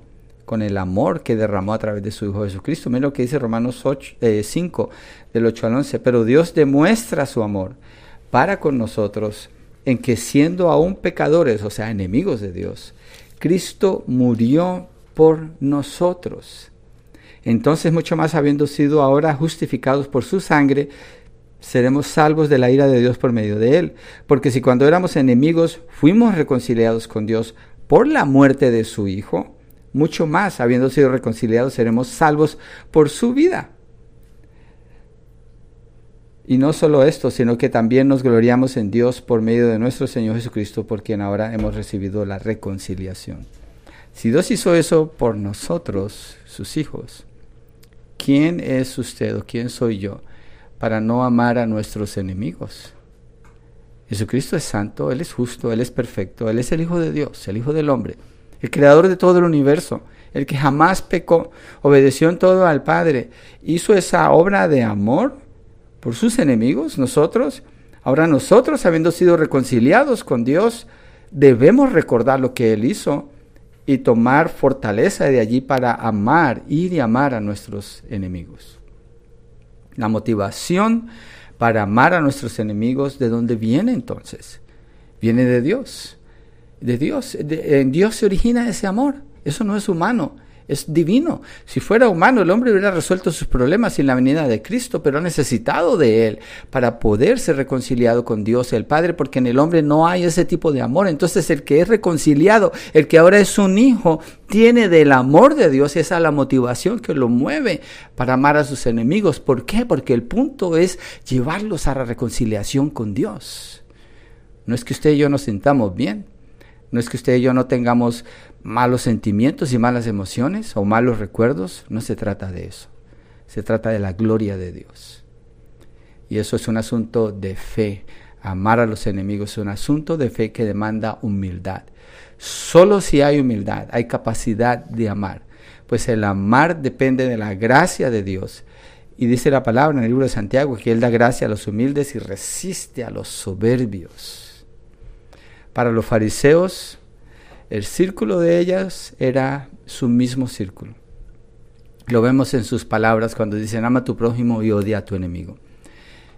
S3: con el amor que derramó a través de su Hijo Jesucristo. Mira lo que dice Romanos 8, 5, eh, del 8 al 11. Pero Dios demuestra su amor para con nosotros en que siendo aún pecadores, o sea, enemigos de Dios, Cristo murió por nosotros entonces mucho más habiendo sido ahora justificados por su sangre, seremos salvos de la ira de Dios por medio de él. Porque si cuando éramos enemigos fuimos reconciliados con Dios por la muerte de su Hijo, mucho más habiendo sido reconciliados seremos salvos por su vida. Y no solo esto, sino que también nos gloriamos en Dios por medio de nuestro Señor Jesucristo, por quien ahora hemos recibido la reconciliación. Si Dios hizo eso por nosotros, sus hijos, ¿quién es usted o quién soy yo para no amar a nuestros enemigos? Jesucristo es santo, Él es justo, Él es perfecto, Él es el Hijo de Dios, el Hijo del hombre, el creador de todo el universo, el que jamás pecó, obedeció en todo al Padre, hizo esa obra de amor por sus enemigos, nosotros. Ahora nosotros, habiendo sido reconciliados con Dios, debemos recordar lo que Él hizo y tomar fortaleza de allí para amar, ir y amar a nuestros enemigos. La motivación para amar a nuestros enemigos, ¿de dónde viene entonces? Viene de Dios. De Dios. en Dios se origina ese amor. Eso no es humano es divino. Si fuera humano, el hombre hubiera resuelto sus problemas sin la venida de Cristo, pero ha necesitado de Él para poder ser reconciliado con Dios el Padre, porque en el hombre no hay ese tipo de amor. Entonces el que es reconciliado, el que ahora es un hijo, tiene del amor de Dios, esa es la motivación que lo mueve para amar a sus enemigos. ¿Por qué? Porque el punto es llevarlos a la reconciliación con Dios. No es que usted y yo nos sintamos bien, no es que usted y yo no tengamos malos sentimientos y malas emociones o malos recuerdos, no se trata de eso. Se trata de la gloria de Dios. Y eso es un asunto de fe. Amar a los enemigos es un asunto de fe que demanda humildad. Solo si hay humildad, hay capacidad de amar. Pues el amar depende de la gracia de Dios. Y dice la palabra en el libro de Santiago que Él da gracia a los humildes y resiste a los soberbios. Para los fariseos, el círculo de ellas era su mismo círculo. Lo vemos en sus palabras cuando dicen ama a tu prójimo y odia a tu enemigo.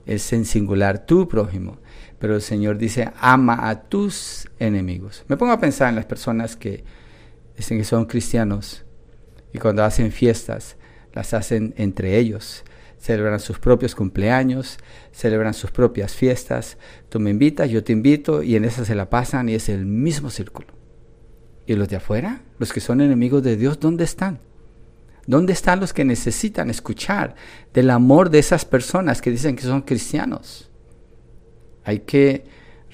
S3: Es en singular tu prójimo, pero el Señor dice ama a tus enemigos. Me pongo a pensar en las personas que dicen que son cristianos y cuando hacen fiestas las hacen entre ellos celebran sus propios cumpleaños, celebran sus propias fiestas. Tú me invitas, yo te invito y en esa se la pasan y es el mismo círculo. ¿Y los de afuera? Los que son enemigos de Dios, ¿dónde están? ¿Dónde están los que necesitan escuchar del amor de esas personas que dicen que son cristianos? Hay que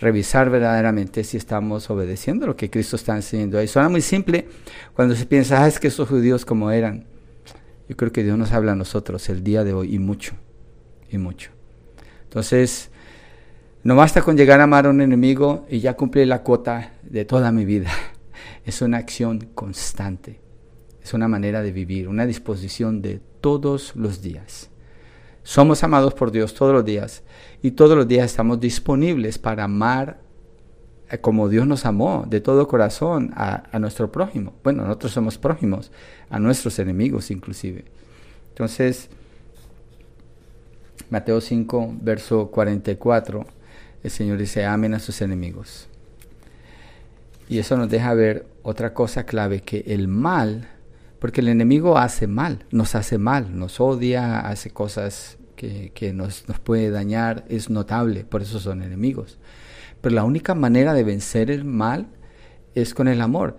S3: revisar verdaderamente si estamos obedeciendo lo que Cristo está enseñando ahí. Suena muy simple cuando se piensa, ah, es que esos judíos como eran. Yo creo que Dios nos habla a nosotros el día de hoy y mucho, y mucho. Entonces, no basta con llegar a amar a un enemigo y ya cumplir la cuota de toda mi vida. Es una acción constante. Es una manera de vivir, una disposición de todos los días. Somos amados por Dios todos los días y todos los días estamos disponibles para amar como Dios nos amó de todo corazón a, nuestro prójimo. Bueno, nosotros somos prójimos, a nuestros enemigos inclusive. Entonces, Mateo 5, verso 44, el Señor dice, amen a sus enemigos. Y eso nos deja ver otra cosa clave, que el mal, porque el enemigo hace mal, nos hace mal, nos odia, hace cosas que, que nos, nos puede dañar, es notable, por eso son enemigos. Pero la única manera de vencer el mal es con el amor.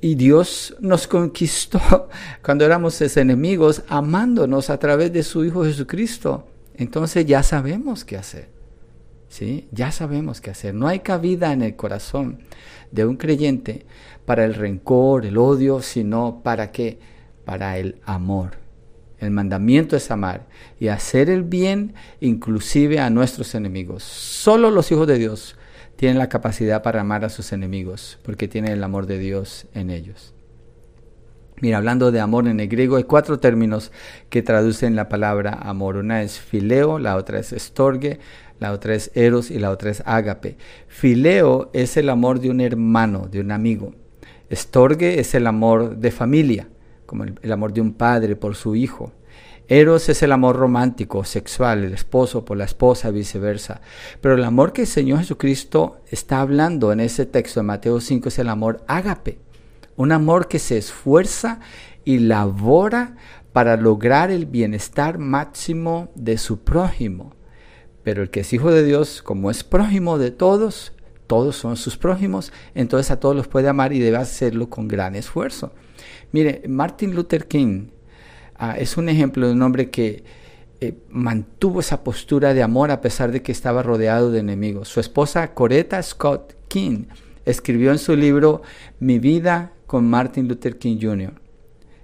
S3: Y Dios nos conquistó cuando éramos sus enemigos, amándonos a través de su Hijo Jesucristo. Entonces ya sabemos qué hacer. ¿Sí? Ya sabemos qué hacer. No hay cabida en el corazón de un creyente para el rencor, el odio, sino para qué? Para el amor. El mandamiento es amar y hacer el bien inclusive a nuestros enemigos. Solo los hijos de Dios tienen la capacidad para amar a sus enemigos porque tienen el amor de Dios en ellos. Mira, hablando de amor en el griego, hay cuatro términos que traducen la palabra amor. Una es fileo, la otra es estorge, la otra es eros y la otra es ágape. Fileo es el amor de un hermano, de un amigo. Estorge es el amor de familia como el, amor de un padre por su hijo. Eros es el amor romántico, sexual, el esposo por la esposa, viceversa. Pero el amor que el Señor Jesucristo está hablando en ese texto de Mateo 5 es el amor ágape. Un amor que se esfuerza y labora para lograr el bienestar máximo de su prójimo. Pero el que es hijo de Dios, como es prójimo de todos, todos son sus prójimos, entonces a todos los puede amar y debe hacerlo con gran esfuerzo. Mire, Martin Luther King ah, es un ejemplo de un hombre que eh, mantuvo esa postura de amor a pesar de que estaba rodeado de enemigos. Su esposa Coretta Scott King escribió en su libro Mi vida con Martin Luther King Jr.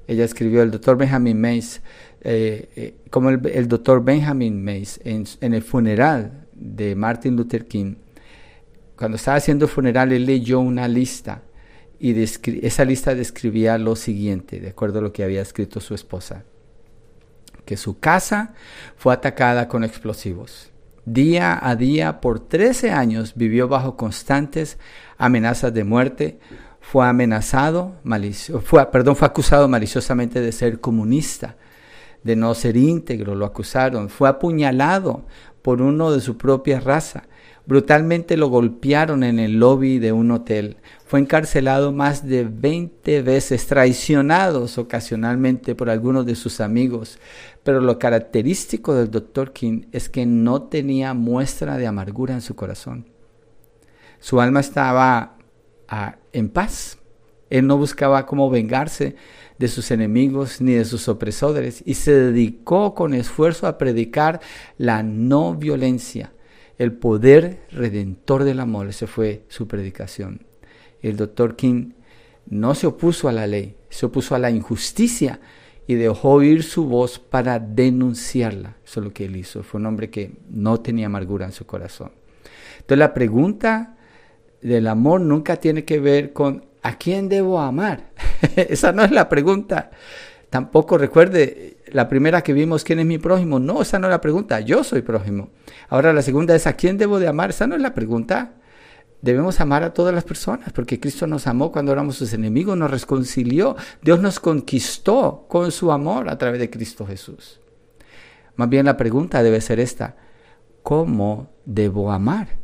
S3: Ella escribió el doctor Benjamin Mays, eh, eh, como el, doctor Benjamin Mays en, en, el funeral de Martin Luther King. Cuando estaba haciendo el funeral, él leyó una lista y esa lista describía lo siguiente, de acuerdo a lo que había escrito su esposa, que su casa fue atacada con explosivos. Día a día, por 13 años, vivió bajo constantes amenazas de muerte, fue amenazado, perdón, fue acusado maliciosamente de ser comunista, de no ser íntegro, lo acusaron, fue apuñalado por uno de su propia raza, brutalmente lo golpearon en el lobby de un hotel, fue encarcelado más de 20 veces, traicionados ocasionalmente por algunos de sus amigos. Pero lo característico del Dr. King es que no tenía muestra de amargura en su corazón. Su alma estaba ah, en paz. Él no buscaba cómo vengarse de sus enemigos ni de sus opresores y se dedicó con esfuerzo a predicar la no violencia el poder redentor del amor. Esa fue su predicación. El doctor King no se opuso a la ley, se opuso a la injusticia y dejó oír su voz para denunciarla. Eso es lo que él hizo. Fue un hombre que no tenía amargura en su corazón. Entonces la pregunta del amor nunca tiene que ver con ¿a quién debo amar? esa no es la pregunta. Tampoco recuerde la primera que vimos, ¿quién es mi prójimo? No, esa no es la pregunta, yo soy prójimo. Ahora la segunda es, ¿a quién debo de amar? Esa no es la pregunta. Debemos amar a todas las personas porque Cristo nos amó cuando éramos sus enemigos, nos reconcilió, Dios nos conquistó con su amor a través de Cristo Jesús. Más bien la pregunta debe ser esta, ¿cómo debo amar?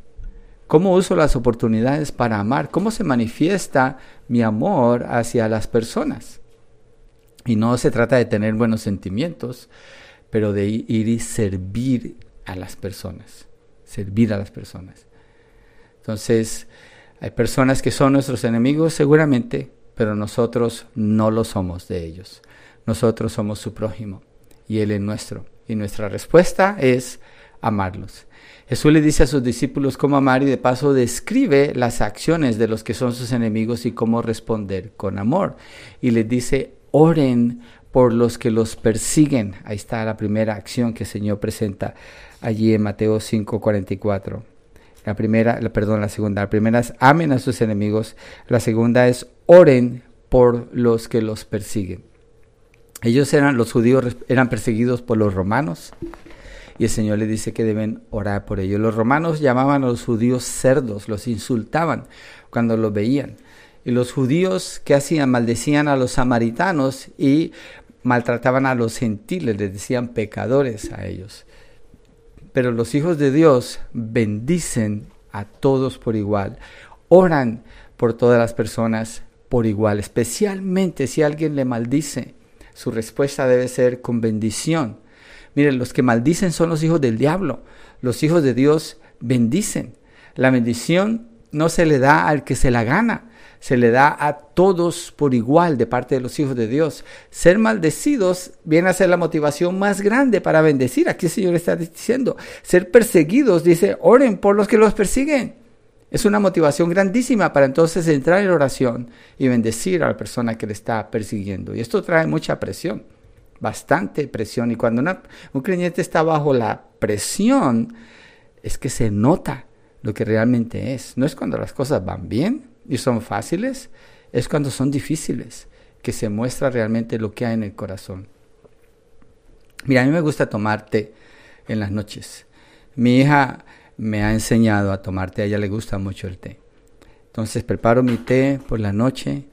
S3: ¿Cómo uso las oportunidades para amar? ¿Cómo se manifiesta mi amor hacia las personas? Y no se trata de tener buenos sentimientos, pero de ir y servir a las personas. Servir a las personas. Entonces, hay personas que son nuestros enemigos seguramente, pero nosotros no lo somos de ellos. Nosotros somos su prójimo y Él es nuestro. Y nuestra respuesta es amarlos. Jesús le dice a sus discípulos cómo amar y de paso describe las acciones de los que son sus enemigos y cómo responder con amor. Y les dice, oren por los que los persiguen. Ahí está la primera acción que el Señor presenta allí en Mateo 5:44. La primera, perdón, la segunda. La primera es amen a sus enemigos. La segunda es oren por los que los persiguen. Ellos eran, los judíos eran perseguidos por los romanos y el Señor les dice que deben orar por ellos. Los romanos llamaban a los judíos cerdos, los insultaban cuando los veían. Y los judíos que hacían maldecían a los samaritanos y maltrataban a los gentiles, les decían pecadores a ellos. Pero los hijos de Dios bendicen a todos por igual, oran por todas las personas por igual, especialmente si alguien le maldice. Su respuesta debe ser con bendición. Miren, los que maldicen son los hijos del diablo. Los hijos de Dios bendicen. La bendición no se le da al que se la gana, se le da a todos por igual de parte de los hijos de Dios. Ser maldecidos viene a ser la motivación más grande para bendecir. Aquí el Señor está diciendo, ser perseguidos, dice, oren por los que los persiguen. Es una motivación grandísima para entonces entrar en oración y bendecir a la persona que le está persiguiendo. Y esto trae mucha presión, bastante presión. Y cuando un creyente está bajo la presión, es que se nota lo que realmente es. No es cuando las cosas van bien, y son fáciles, es cuando son difíciles, que se muestra realmente lo que hay en el corazón. Mira, a mí me gusta tomar té en las noches. Mi hija me ha enseñado a tomar té, a ella le gusta mucho el té. Entonces preparo mi té por la noche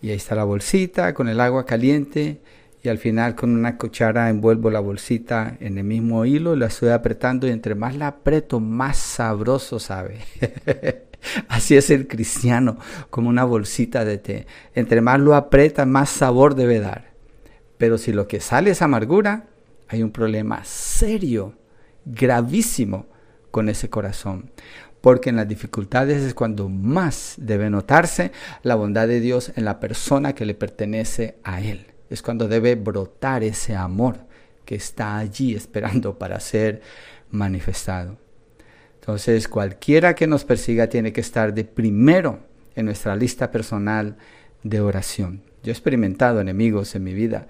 S3: y ahí está la bolsita con el agua caliente y al final con una cuchara envuelvo la bolsita en el mismo hilo la estoy apretando y entre más la aprieto más sabroso sabe. Así es el cristiano, como una bolsita de té. Entre más lo aprieta, más sabor debe dar. Pero si lo que sale es amargura, hay un problema serio, gravísimo con ese corazón. Porque en las dificultades es cuando más debe notarse la bondad de Dios en la persona que le pertenece a Él. Es cuando debe brotar ese amor que está allí esperando para ser manifestado. Entonces, cualquiera que nos persiga tiene que estar de primero en nuestra lista personal de oración. Yo he experimentado enemigos en mi vida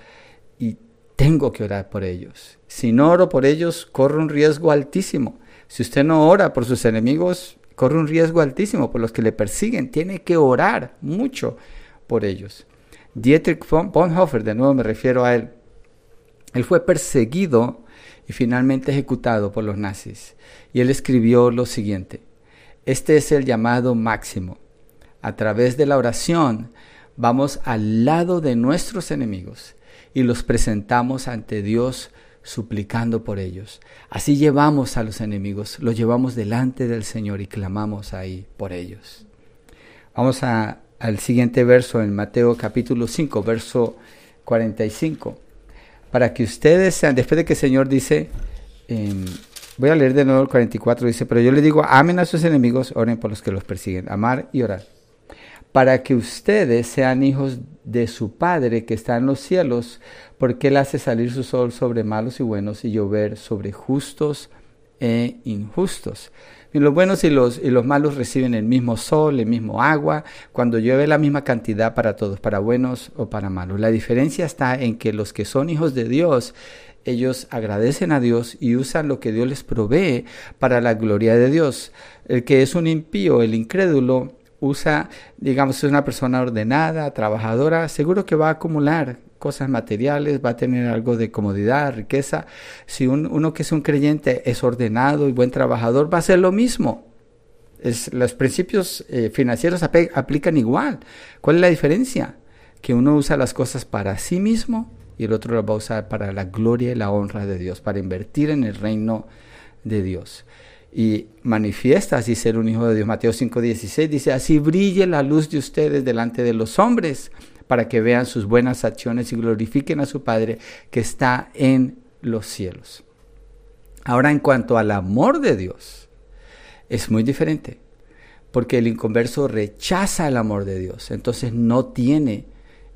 S3: y tengo que orar por ellos. Si no oro por ellos, corro un riesgo altísimo. Si usted no ora por sus enemigos, corre un riesgo altísimo por los que le persiguen. Tiene que orar mucho por ellos. Dietrich Bonhoeffer, de nuevo me refiero a él, él fue perseguido y finalmente ejecutado por los nazis. Y él escribió lo siguiente, este es el llamado máximo. A través de la oración vamos al lado de nuestros enemigos y los presentamos ante Dios suplicando por ellos. Así llevamos a los enemigos, los llevamos delante del Señor y clamamos ahí por ellos. Vamos a, al siguiente verso en Mateo capítulo 5, verso 45 para que ustedes sean, después de que el Señor dice, em, voy a leer de nuevo el 44, dice, pero yo le digo, amen a sus enemigos, oren por los que los persiguen, amar y orar, para que ustedes sean hijos de su Padre que está en los cielos, porque Él hace salir su sol sobre malos y buenos y llover sobre justos e injustos. Y los buenos y los, y los malos reciben el mismo sol, el mismo agua, cuando llueve la misma cantidad para todos, para buenos o para malos. La diferencia está en que los que son hijos de Dios, ellos agradecen a Dios y usan lo que Dios les provee para la gloria de Dios. El que es un impío, el incrédulo, usa, digamos, es una persona ordenada, trabajadora, seguro que va a acumular cosas materiales, va a tener algo de comodidad, riqueza. Si uno que es un creyente es ordenado y buen trabajador, va a ser lo mismo. los principios eh, financieros aplican igual. ¿Cuál es la diferencia? Que uno usa las cosas para sí mismo y el otro las va a usar para la gloria y la honra de Dios, para invertir en el reino de Dios y manifiesta así ser un hijo de Dios. Mateo 5:16 dice, así brille la luz de ustedes delante de los hombres, para que vean sus buenas acciones y glorifiquen a su Padre que está en los cielos. Ahora en cuanto al amor de Dios, es muy diferente, porque el inconverso rechaza el amor de Dios, entonces no tiene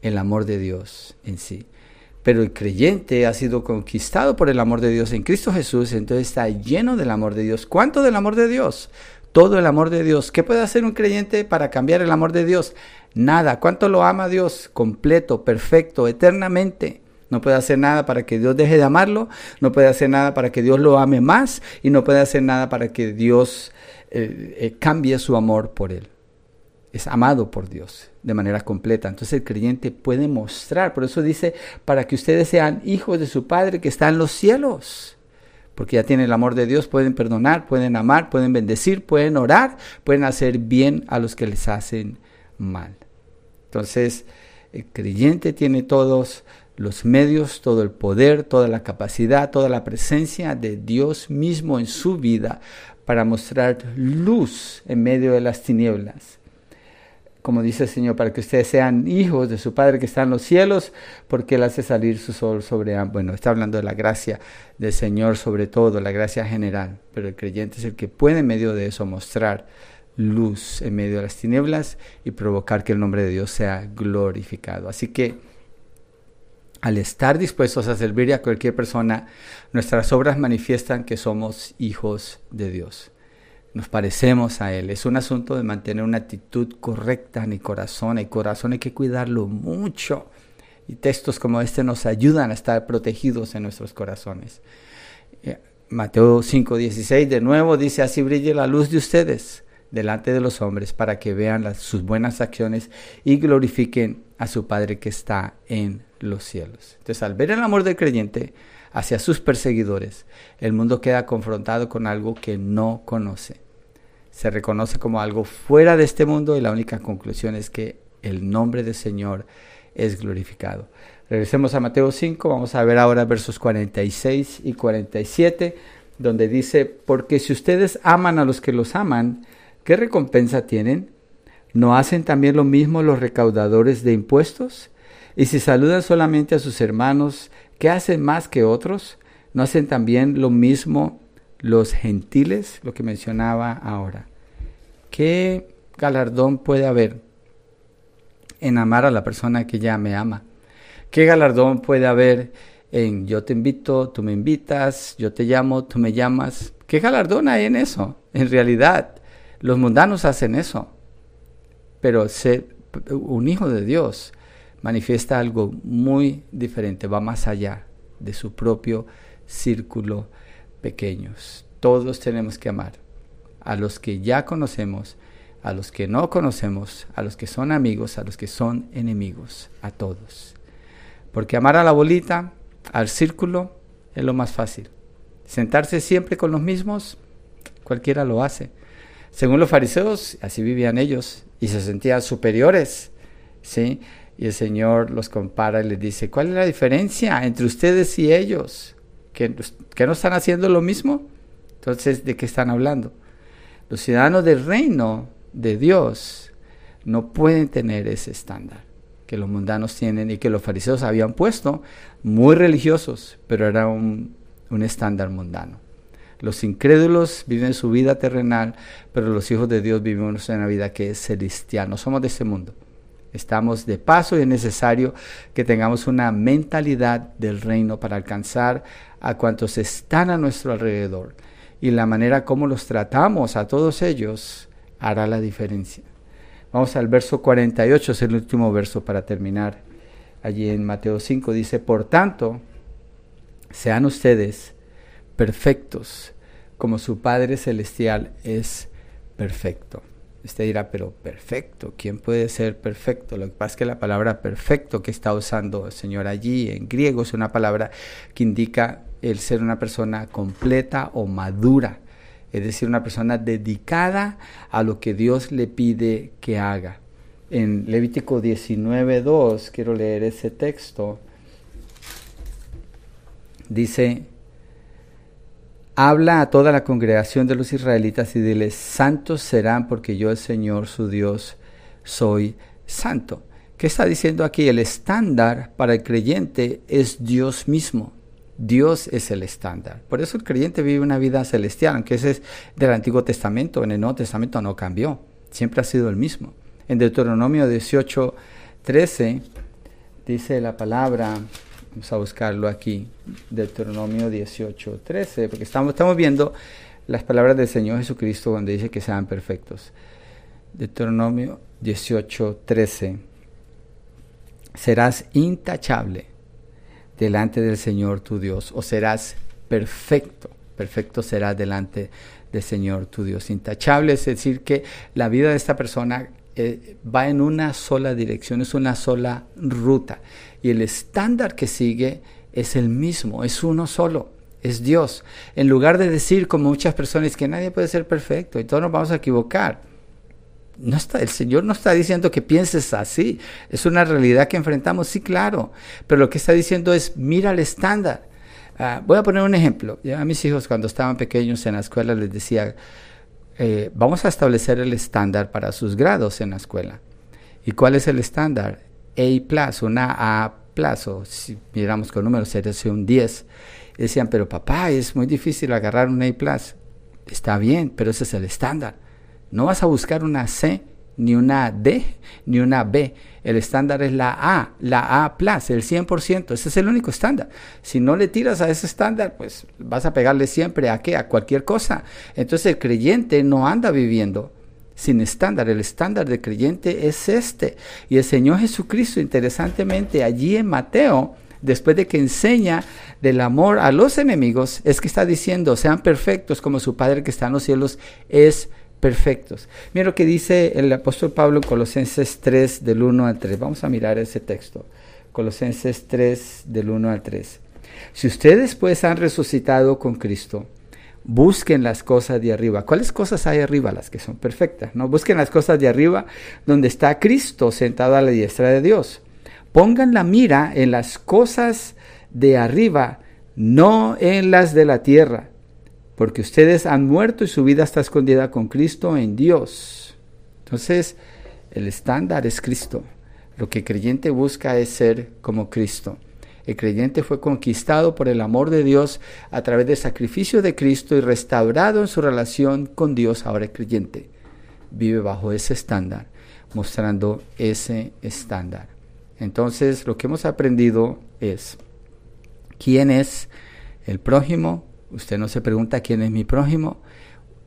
S3: el amor de Dios en sí. Pero el creyente ha sido conquistado por el amor de Dios en Cristo Jesús, entonces está lleno del amor de Dios. ¿Cuánto del amor de Dios? Todo el amor de Dios. ¿Qué puede hacer un creyente para cambiar el amor de Dios? Nada. ¿Cuánto lo ama Dios? Completo, perfecto, eternamente. No puede hacer nada para que Dios deje de amarlo, no puede hacer nada para que Dios lo ame más y no puede hacer nada para que Dios eh, eh, cambie su amor por él es amado por Dios de manera completa. Entonces el creyente puede mostrar, por eso dice, para que ustedes sean hijos de su Padre que está en los cielos. Porque ya tienen el amor de Dios, pueden perdonar, pueden amar, pueden bendecir, pueden orar, pueden hacer bien a los que les hacen mal. Entonces, el creyente tiene todos los medios, todo el poder, toda la capacidad, toda la presencia de Dios mismo en su vida para mostrar luz en medio de las tinieblas como dice el Señor, para que ustedes sean hijos de su Padre que está en los cielos, porque Él hace salir su sol sobre... Bueno, está hablando de la gracia del Señor sobre todo, la gracia general, pero el creyente es el que puede en medio de eso mostrar luz en medio de las tinieblas y provocar que el nombre de Dios sea glorificado. Así que al estar dispuestos a servir a cualquier persona, nuestras obras manifiestan que somos hijos de Dios nos parecemos a Él. Es un asunto de mantener una actitud correcta en el corazón. El corazón hay que cuidarlo mucho. Y textos como este nos ayudan a estar protegidos en nuestros corazones. Eh, Mateo 5:16 de nuevo dice, así brille la luz de ustedes delante de los hombres para que vean sus buenas acciones y glorifiquen a su Padre que está en los cielos. Entonces, al ver el amor del creyente, hacia sus perseguidores, el mundo queda confrontado con algo que no conoce. Se reconoce como algo fuera de este mundo y la única conclusión es que el nombre del Señor es glorificado. Regresemos a Mateo 5, vamos a ver ahora versos 46 y 47, donde dice, porque si ustedes aman a los que los aman, ¿qué recompensa tienen? ¿No hacen también lo mismo los recaudadores de impuestos? Y si saludan solamente a sus hermanos, ¿Qué hacen más que otros? ¿No hacen también lo mismo los gentiles? Lo que mencionaba ahora. ¿Qué galardón puede haber en amar a la persona que ya me ama? ¿Qué galardón puede haber en yo te invito, tú me invitas, yo te llamo, tú me llamas? ¿Qué galardón hay en eso? En realidad, los mundanos hacen eso. Pero ser un hijo de Dios manifiesta algo muy diferente, va más allá de su propio círculo pequeños. Todos tenemos que amar a los que ya conocemos, a los que no conocemos, a los que son amigos, a los que son enemigos, a todos. Porque amar a la bolita, al círculo, es lo más fácil. Sentarse siempre con los mismos, cualquiera lo hace. Según los fariseos, así vivían ellos y se sentían superiores, ¿sí? Y el Señor los compara y les dice, ¿cuál es la diferencia entre ustedes y ellos? ¿Que, no están haciendo lo mismo? Entonces, ¿de qué están hablando? Los ciudadanos del reino de Dios no pueden tener ese estándar que los mundanos tienen y que los fariseos habían puesto, muy religiosos, pero era un, un estándar mundano. Los incrédulos viven su vida terrenal, pero los hijos de Dios vivimos una vida que es celestial. No somos de este mundo. Estamos de paso y es necesario que tengamos una mentalidad del reino para alcanzar a cuantos están a nuestro alrededor y la manera como los tratamos a todos ellos hará la diferencia. Vamos al verso 48, es el último verso para terminar. Allí en Mateo 5 dice, por tanto, sean ustedes perfectos como su Padre Celestial es perfecto. Usted dirá, pero perfecto, ¿quién puede ser perfecto? Lo que pasa es que la palabra perfecto que está usando el Señor allí en griego es una palabra que indica el ser una persona completa o madura, es decir, una persona dedicada a lo que Dios le pide que haga. En Levítico 19.2, quiero leer ese texto, dice, habla a toda la congregación de los israelitas y diles, santos serán porque yo el Señor su Dios soy santo. ¿Qué está diciendo aquí? El estándar para el creyente es Dios mismo. Dios es el estándar. Por eso el creyente vive una vida celestial, aunque ese es del Antiguo Testamento, en el Nuevo Testamento no cambió, siempre ha sido el mismo. En Deuteronomio 18, 13 dice la palabra, vamos a buscarlo aquí, Deuteronomio 18, 13, porque estamos, estamos viendo las palabras del Señor Jesucristo donde dice que sean perfectos. Deuteronomio 18, 13. Serás intachable delante del Señor tu Dios, o serás perfecto, perfecto serás delante del Señor tu Dios. Intachable es decir que la vida de esta persona eh, va en una sola dirección, es una sola ruta. Y el estándar que sigue es el mismo, es uno solo, es Dios. En lugar de decir como muchas personas que nadie puede ser perfecto y todos nos vamos a equivocar, no está, el Señor no está diciendo que pienses así. Es una realidad que enfrentamos, sí, claro. Pero lo que está diciendo es, mira el estándar. Ah, voy a poner un ejemplo. a mis hijos cuando estaban pequeños en la escuela les decía, eh, vamos a establecer el estándar para sus grados en la escuela. ¿Y cuál es el estándar? A, una A, o si miramos con números, sería un 10. decían, pero papá, es muy difícil agarrar un A. Está bien, pero ese es el estándar. No vas a buscar una C, ni una D, ni una B. El estándar es la A, la A plus, el 100%. Ese es el único estándar. Si no le tiras a ese estándar, pues vas a pegarle siempre a qué? A cualquier cosa. Entonces el creyente no anda viviendo sin estándar. El estándar del creyente es este. Y el Señor Jesucristo, interesantemente, allí en Mateo, después de que enseña del amor a los enemigos, es que está diciendo, sean perfectos como su Padre que está en los cielos es perfectos. Mira lo que dice el apóstol Pablo en Colosenses 3 del 1 al 3. Vamos a mirar ese texto. Colosenses 3 del 1 al 3. Si ustedes pues han resucitado con Cristo, busquen las cosas de arriba. ¿Cuáles cosas hay arriba? Las que son perfectas. No busquen las cosas de arriba donde está Cristo sentado a la diestra de Dios. Pongan la mira en las cosas de arriba, no en las de la tierra porque ustedes han muerto y su vida está escondida con Cristo en Dios. Entonces, el estándar es Cristo. Lo que el creyente busca es ser como Cristo. El creyente fue conquistado por el amor de Dios a través del sacrificio de Cristo y restaurado en su relación con Dios. Ahora el creyente vive bajo ese estándar, mostrando ese estándar. Entonces, lo que hemos aprendido es quién es el prójimo Usted no se pregunta quién es mi prójimo.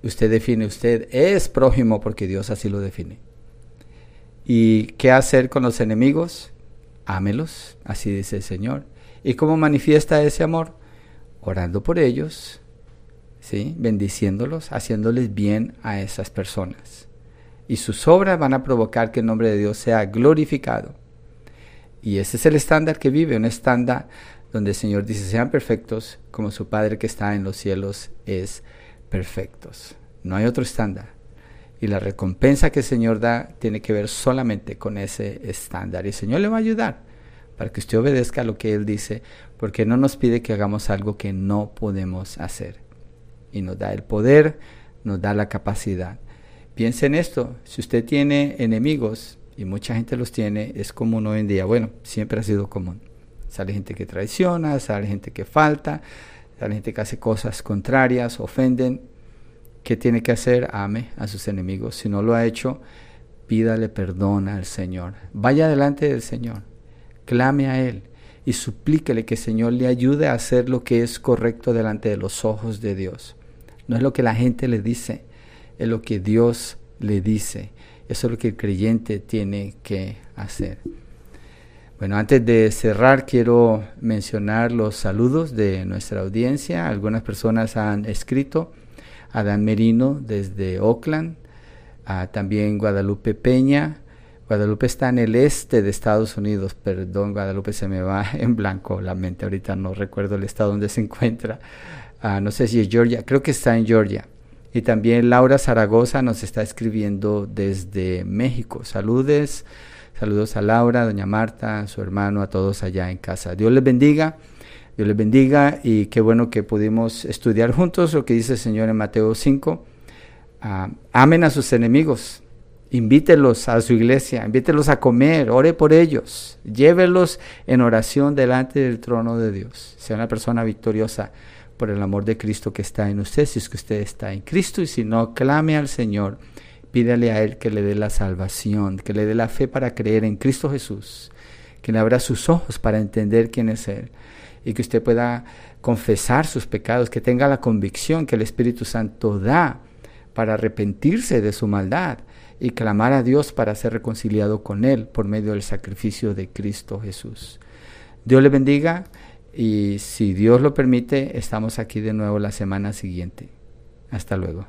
S3: Usted define, usted es prójimo porque Dios así lo define. ¿Y qué hacer con los enemigos? Ámelos, así dice el Señor. ¿Y cómo manifiesta ese amor? Orando por ellos, ¿sí? bendiciéndolos, haciéndoles bien a esas personas. Y sus obras van a provocar que el nombre de Dios sea glorificado. Y ese es el estándar que vive, un estándar donde el Señor dice, sean perfectos como su Padre que está en los cielos es perfectos. No hay otro estándar. Y la recompensa que el Señor da tiene que ver solamente con ese estándar. Y el Señor le va a ayudar para que usted obedezca a lo que Él dice, porque no nos pide que hagamos algo que no podemos hacer. Y nos da el poder, nos da la capacidad. Piense en esto, si usted tiene enemigos, y mucha gente los tiene, es común hoy en día, bueno, siempre ha sido común Sale gente que traiciona, sale gente que falta, sale gente que hace cosas contrarias, ofenden. ¿Qué tiene que hacer? Ame a sus enemigos. Si no lo ha hecho, pídale perdón al Señor. Vaya delante del Señor, clame a Él y suplíquele que el Señor le ayude a hacer lo que es correcto delante de los ojos de Dios. No es lo que la gente le dice, es lo que Dios le dice. Eso es lo que el creyente tiene que hacer. Bueno, antes de cerrar, quiero mencionar los saludos de nuestra audiencia. Algunas personas han escrito. Adán Merino desde Oakland, también Guadalupe Peña. Guadalupe está en el este de Estados Unidos, perdón, Guadalupe se me va en blanco la mente, ahorita no recuerdo el estado donde se encuentra. Ah, no sé si es Georgia, creo que está en Georgia. Y también Laura Zaragoza nos está escribiendo desde México. Saludes, saludos a Laura, doña Marta, a su hermano, a todos allá en casa. Dios les bendiga, Dios les bendiga y qué bueno que pudimos estudiar juntos lo que dice el Señor en Mateo 5. Ah, amen a sus enemigos, invítelos a su iglesia, invítelos a comer, ore por ellos, llévelos en oración delante del trono de Dios. Sea una persona victoriosa por el amor de Cristo que está en usted, si es que usted está en Cristo, y si no, clame al Señor, pídale a Él que le dé la salvación, que le dé la fe para creer en Cristo Jesús, que le abra sus ojos para entender quién es Él, y que usted pueda confesar sus pecados, que tenga la convicción que el Espíritu Santo da para arrepentirse de su maldad y clamar a Dios para ser reconciliado con Él por medio del sacrificio de Cristo Jesús. Dios le bendiga y si Dios lo permite, estamos aquí de nuevo la semana siguiente. Hasta luego.